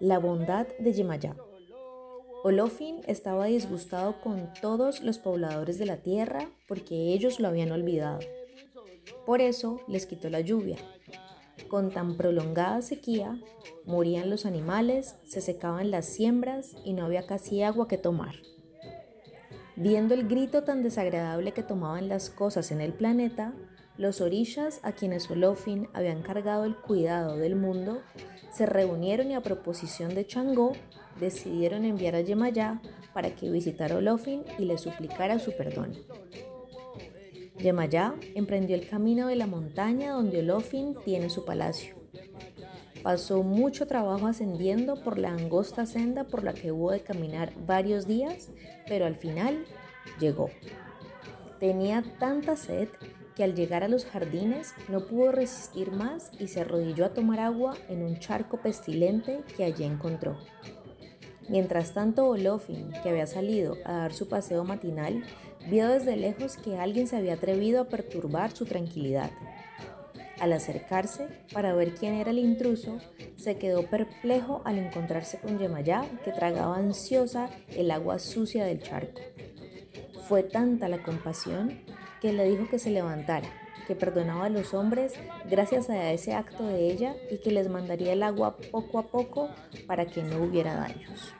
La bondad de Yemayá. Olofin estaba disgustado con todos los pobladores de la tierra porque ellos lo habían olvidado. Por eso les quitó la lluvia. Con tan prolongada sequía, morían los animales, se secaban las siembras y no había casi agua que tomar. Viendo el grito tan desagradable que tomaban las cosas en el planeta, los orillas a quienes Olofin había encargado el cuidado del mundo se reunieron y a proposición de Changó decidieron enviar a Yemayá para que visitara a Olofin y le suplicara su perdón. Yemayá emprendió el camino de la montaña donde Olofin tiene su palacio. Pasó mucho trabajo ascendiendo por la angosta senda por la que hubo de caminar varios días, pero al final llegó. Tenía tanta sed que al llegar a los jardines no pudo resistir más y se arrodilló a tomar agua en un charco pestilente que allí encontró. Mientras tanto, Olofin, que había salido a dar su paseo matinal, vio desde lejos que alguien se había atrevido a perturbar su tranquilidad. Al acercarse para ver quién era el intruso, se quedó perplejo al encontrarse con Yemayá, que tragaba ansiosa el agua sucia del charco. Fue tanta la compasión que le dijo que se levantara, que perdonaba a los hombres gracias a ese acto de ella y que les mandaría el agua poco a poco para que no hubiera daños.